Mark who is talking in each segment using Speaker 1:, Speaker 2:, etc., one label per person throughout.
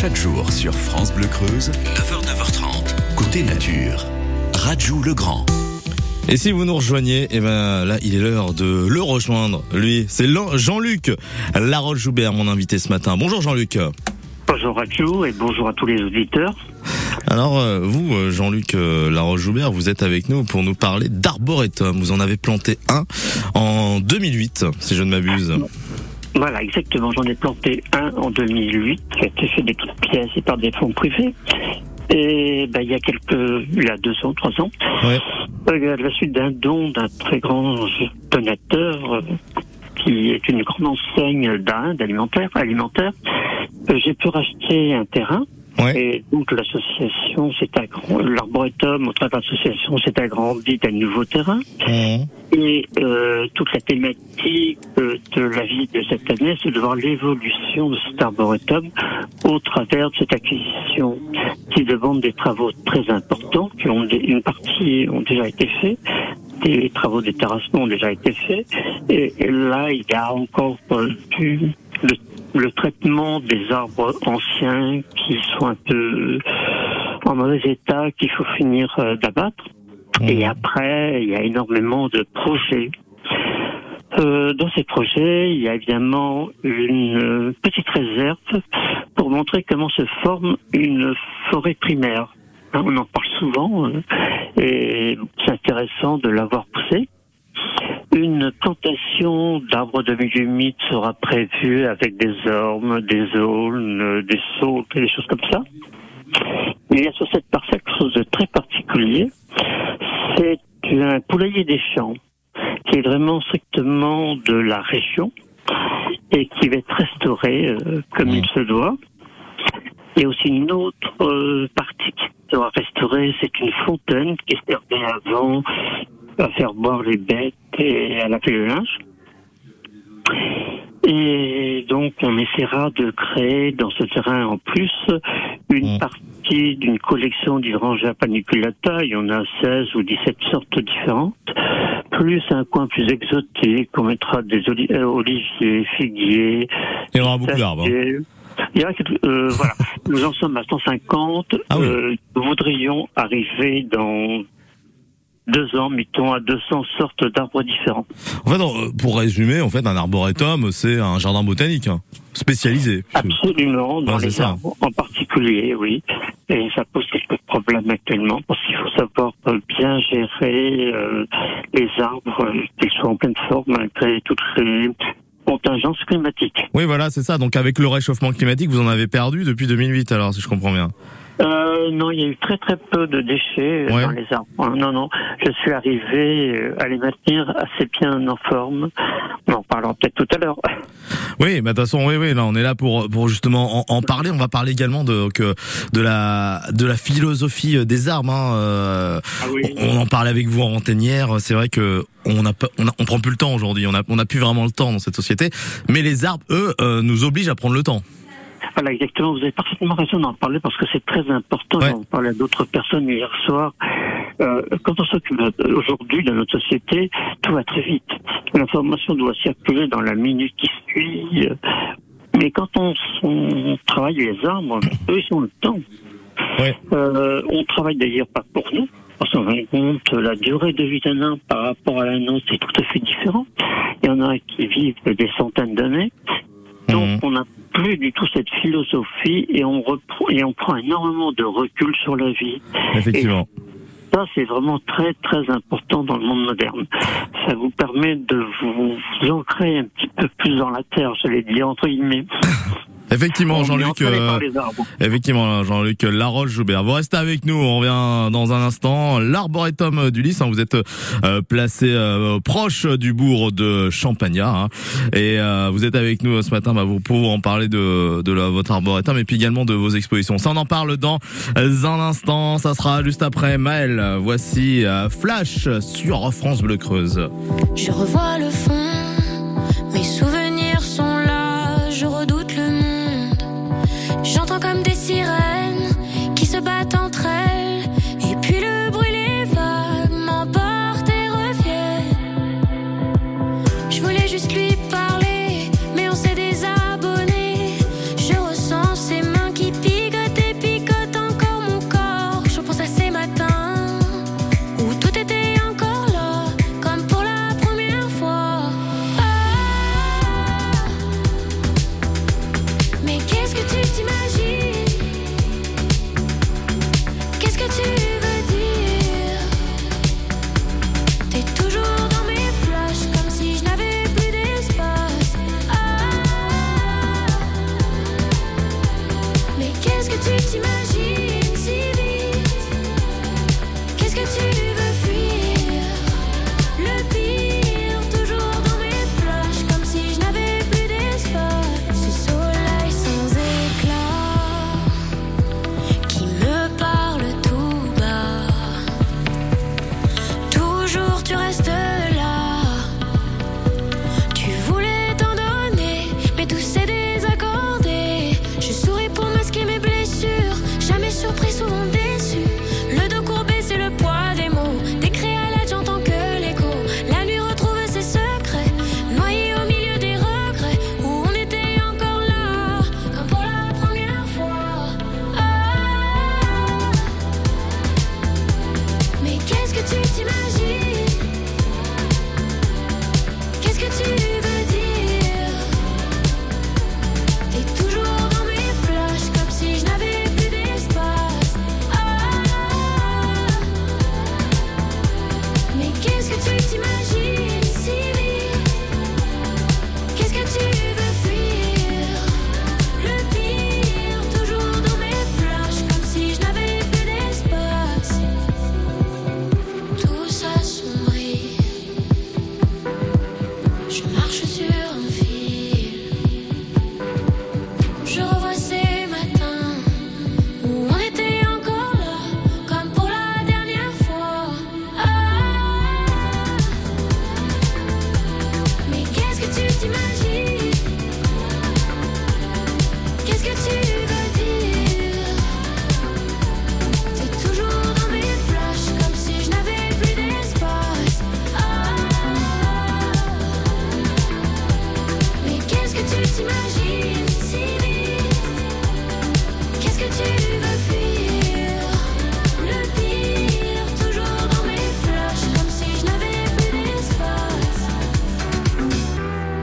Speaker 1: Chaque jour sur France Bleu Creuse, 9h, 9h30, côté nature. Rajou le Grand.
Speaker 2: Et si vous nous rejoignez, eh ben là, il est l'heure de le rejoindre. Lui, c'est Jean-Luc Laroche-Joubert, mon invité ce matin. Bonjour Jean-Luc.
Speaker 3: Bonjour Rachou et bonjour à tous les auditeurs.
Speaker 2: Alors euh, vous, euh, Jean-Luc euh, Laroche-Joubert, vous êtes avec nous pour nous parler d'arboretum. Vous en avez planté un en 2008, si je ne m'abuse.
Speaker 3: Voilà, exactement. J'en ai planté un en 2008, qui a été fait des toutes pièces et par des fonds privés. Et ben, il y a quelques, il y a deux ans, trois ans, ouais. à la suite d'un don d'un très grand donateur, qui est une grande enseigne d'Inde alimentaire, alimentaire, j'ai pu racheter un terrain et donc l'association s'est agrandie, l'arboretum au travers de l'association s'est agrandi d'un nouveau terrain. Et euh, toute la thématique de la vie de cette année, c'est de voir l'évolution de cet arboretum au travers de cette acquisition qui demande des travaux très importants, qui ont une partie ont déjà été faits, des travaux de terrassement ont déjà été faits, et, là il y a encore du le le traitement des arbres anciens qui sont un peu en mauvais état, qu'il faut finir euh, d'abattre. Mmh. Et après, il y a énormément de projets. Euh, dans ces projets, il y a évidemment une petite réserve pour montrer comment se forme une forêt primaire. Hein, on en parle souvent euh, et c'est intéressant de l'avoir poussé. Une plantation d'arbres de milieu humide sera prévue avec des ormes, des aulnes, des sautes et des choses comme ça. Il y a sur cette parcelle quelque chose de très particulier. C'est un poulailler des champs qui est vraiment strictement de la région et qui va être restauré euh, comme il se doit. Il y a aussi une autre euh, partie qui sera restaurée, c'est une fontaine qui servait avant à faire boire les bêtes et à laver le linge. Et donc, on essaiera de créer dans ce terrain en plus une mm. partie d'une collection d'hydrangea paniculata. Il y en a 16 ou 17 sortes différentes. Plus un coin plus exotique, on mettra des euh, oliviers, figuiers.
Speaker 2: Il y aura beaucoup d'arbres. Hein.
Speaker 3: Il y a, euh, voilà, nous en sommes à 150. Ah euh, nous voudrions arriver dans deux ans, mettons, à 200 sortes d'arbres différents.
Speaker 2: En fait, euh, pour résumer, en fait, un arboretum, c'est un jardin botanique hein, spécialisé.
Speaker 3: Absolument, dans les arbres en particulier, oui. Et ça pose quelques problèmes actuellement parce qu'il faut savoir bien gérer euh, les arbres, qu'ils soient en pleine forme malgré toutes les contingences climatiques.
Speaker 2: Oui, voilà, c'est ça. Donc avec le réchauffement climatique, vous en avez perdu depuis 2008, alors, si je comprends bien.
Speaker 3: Euh, non, il y a eu très très peu de déchets euh, dans les arbres. Non, non, je suis arrivé euh, à les maintenir assez bien en forme. On en parlera peut-être tout à l'heure.
Speaker 2: Oui, bah de toute façon, oui, oui, là, on est là pour pour justement en, parler. On va parler également de que de la de la philosophie des arbres. Hein. Ah oui. On en parlait avec vous en renteinière. C'est vrai que on a, on, a, on prend plus le temps aujourd'hui. On a on a plus vraiment le temps dans cette société. Mais les arbres, eux, nous obligent à prendre le temps.
Speaker 3: Voilà, exactement. Vous avez parfaitement raison d'en parler parce que c'est très important. J'en parlais à d'autres personnes hier soir. Euh, quand on s'occupe aujourd'hui de notre société, tout va très vite. L'information doit circuler dans la minute qui suit. Mais quand on, travaille les arbres, eux, ils ont le temps. Euh, on travaille d'ailleurs pas pour nous, parce qu'on rend compte la durée de vie d'un arbre par rapport à la nôtre, c'est tout à fait différent. Il y en a qui vivent des centaines d'années. Donc, mhm. on n'a plus du tout cette philosophie et on reprend et on prend énormément de recul sur la vie.
Speaker 2: Effectivement.
Speaker 3: ça, c'est vraiment très très important dans le monde moderne. Ça vous permet de vous ancrer un petit peu plus dans la terre, je l'ai dit entre guillemets.
Speaker 2: Effectivement, Jean-Luc. Euh, effectivement, Jean-Luc Laroche Joubert. Vous restez avec nous. On revient dans un instant. L'arboretum du Lys. Hein, vous êtes euh, placé euh, proche du bourg de Champagnat. Hein, et vous êtes avec nous ce matin. Bah, vous pouvez en parler de, de votre arboretum et puis également de vos expositions. Ça, on en parle dans un instant. Ça sera juste après Maël. Voici Flash sur France Bleu Creuse.
Speaker 4: Je revois le fond. Mes souvenirs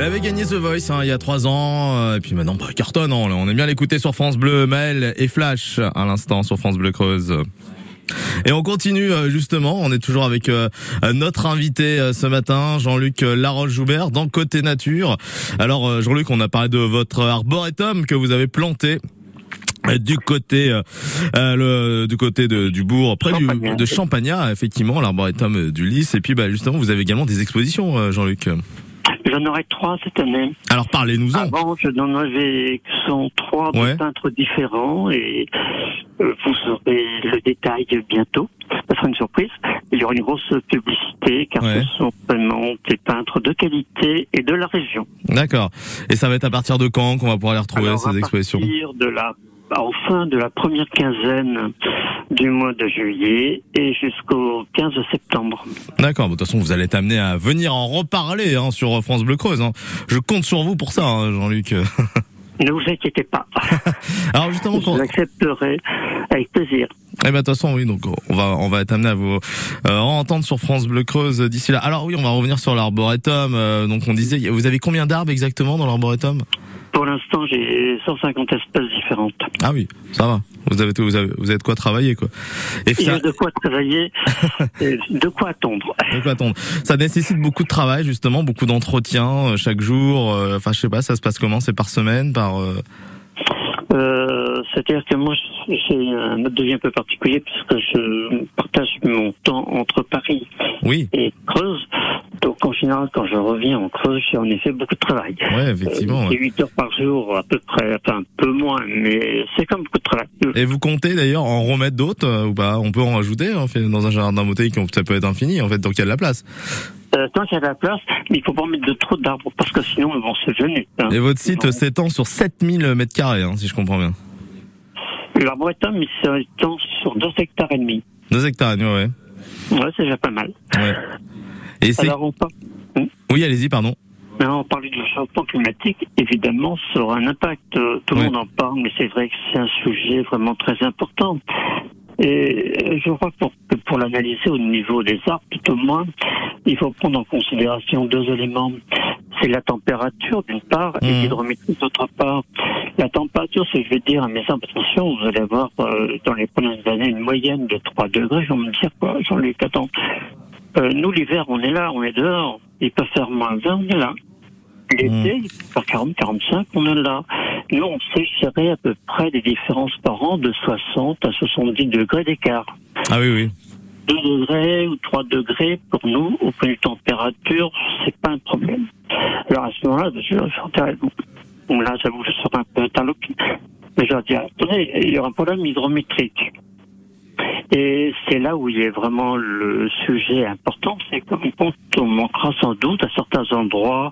Speaker 2: The Voice hein, il y a trois ans, euh, et puis maintenant bah, cartonne. Hein, on est bien l'écouter sur France Bleu, Mail et Flash à l'instant sur France Bleu Creuse. Et on continue euh, justement, on est toujours avec euh, notre invité ce matin, Jean-Luc Laroche-Joubert, dans Côté Nature. Alors Jean-Luc, on a parlé de votre arboretum que vous avez planté du côté le du côté de, du bourg près du, de Champagnat effectivement l'arboretum du Lys et puis bah justement vous avez également des expositions Jean-Luc
Speaker 3: J'en aurai trois cette année.
Speaker 2: Alors parlez-nous-en.
Speaker 3: Avant, je n'en avais que sont trois peintres différents et euh, vous aurez le détail bientôt. Ça sera une surprise. Il y aura une grosse publicité car ce sont vraiment des peintres de qualité et de la région.
Speaker 2: D'accord. Et ça va être à partir de quand qu'on va pouvoir les retrouver ces expositions? À
Speaker 3: partir de la en fin de la première quinzaine du mois de juillet et jusqu'au 15 septembre.
Speaker 2: D'accord, de toute façon vous allez être amené à venir en reparler hein, sur France Bleu Creuse. Hein. Je compte sur vous pour ça, hein, Jean-Luc.
Speaker 3: Ne vous inquiétez pas.
Speaker 2: Alors justement,
Speaker 3: quand... avec plaisir.
Speaker 2: Eh ben de toute façon oui donc on va on va être amené à vous euh, entendre sur France Bleu Creuse d'ici là. Alors oui on va revenir sur l'arboretum. Euh, donc on disait vous avez combien d'arbres exactement dans l'arboretum?
Speaker 3: Pour l'instant, j'ai 150 espèces différentes.
Speaker 2: Ah oui, ça va. Vous avez, vous avez, vous avez de quoi travailler, quoi.
Speaker 3: Et Il y a de quoi travailler, de quoi attendre.
Speaker 2: De quoi attendre. Ça nécessite beaucoup de travail, justement, beaucoup d'entretien euh, chaque jour. Euh, enfin, je sais pas, ça se passe comment? C'est par semaine, par. Euh...
Speaker 3: Euh, C'est-à-dire que moi, j'ai un mode de vie un peu particulier puisque je partage mon temps entre Paris
Speaker 2: oui.
Speaker 3: et Creuse. Donc en général, quand je reviens en Creuse, j'ai en effet beaucoup de travail.
Speaker 2: Ouais, effectivement.
Speaker 3: Euh, 8 heures par jour à peu près, enfin un peu moins, mais c'est comme beaucoup de travail.
Speaker 2: Et vous comptez d'ailleurs en remettre d'autres euh, ou pas? On peut en rajouter en fait, dans un jardin botanique, ça peut être infini en fait, tant qu'il y a de la place.
Speaker 3: Euh, tant qu'il y a de la place, mais il faut pas mettre de trop d'arbres parce que sinon ils vont se.
Speaker 2: Hein. Et votre site s'étend sur 7000 mètres carrés, hein, si je comprends bien.
Speaker 3: L'arboretum, il s'étend sur 2 hectares et demi.
Speaker 2: 2 hectares et demi, ouais.
Speaker 3: Ouais, c'est déjà pas mal.
Speaker 2: Ouais. Et
Speaker 3: Alors on parle...
Speaker 2: Hmm oui, allez-y, pardon.
Speaker 3: on parlait du changement climatique, évidemment, ça aura un impact. Euh, tout le monde en parle, mais c'est vrai que c'est un sujet vraiment très important. Et je crois que pour, pour l'analyser au niveau des arbres, tout au moins, il faut prendre en considération deux éléments. C'est la température d'une part et mmh. l'hydrométrie d'autre part. La température, c'est que je vais dire à mes attention, vous allez avoir euh, dans les premières années une moyenne de 3 degrés. Je vais me dire quoi, ai attends. Euh, nous, l'hiver, on est là, on est dehors. Il peut faire moins 20, on est là. L'été, mmh. il peut faire 40, 45, on est là. Nous, on sait gérer à peu près des différences par an de 60 à 70 degrés d'écart.
Speaker 2: Ah oui, oui.
Speaker 3: 2 degrés ou 3 degrés, pour nous, au point de température, c'est pas un problème. Alors à ce moment-là, je, là, j'avoue, je serai un peu interloqué. Mais je leur dis, attendez, il y aura un problème hydrométrique. Et c'est là où il est vraiment le sujet important, c'est qu'on on manquera sans doute à certains endroits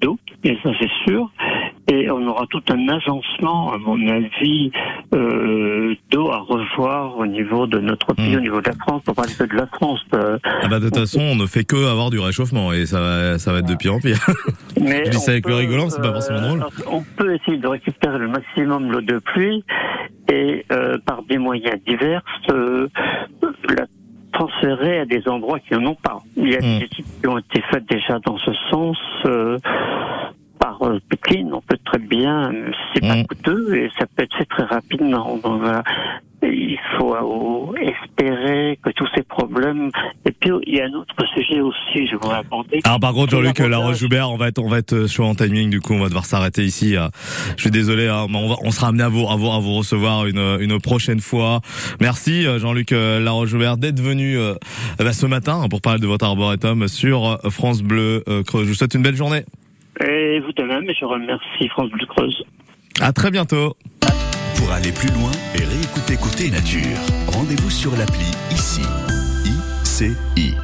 Speaker 3: d'eau, et ça c'est sûr, et on aura tout un agencement, à mon avis, euh, d'eau à revoir au niveau de notre pays, hmm. au niveau de la France, pour parler de la France.
Speaker 2: Euh, ah bah de toute façon, on ne fait que avoir du réchauffement, et ça va, ça va être de pire en pire. Mais Je dis ça avec le rigolant, c'est pas forcément drôle.
Speaker 3: Euh, on peut essayer de récupérer le maximum l'eau de pluie, et euh, par des moyens divers, euh, la transférer à des endroits qui n'en ont pas. Il y a des hmm. études qui ont été faites déjà dans ce sens. Euh, par euh, on peut très bien, c'est pas hmm. coûteux et ça peut être fait très rapidement. Donc, il faut espérer que tous ces problèmes. Et puis il y a un autre sujet aussi, je voudrais aborder.
Speaker 2: Alors par contre, Jean-Luc Laroche-Joubert, on va être, on va être sur en timing. Du coup, on va devoir s'arrêter ici. Euh. Je suis désolé, hein, on, va, on sera amené à vous, à vous, à vous recevoir une, une prochaine fois. Merci euh, Jean-Luc euh, Laroche-Joubert d'être venu bah, ce matin pour parler de votre arboretum sur France Bleu Creuse. Je vous souhaite une belle journée.
Speaker 3: Et vous de même, et je remercie France Bleu Creuse.
Speaker 2: À très bientôt.
Speaker 1: Pour aller plus loin et réécouter Côté Nature, rendez-vous sur l'appli ICI. IC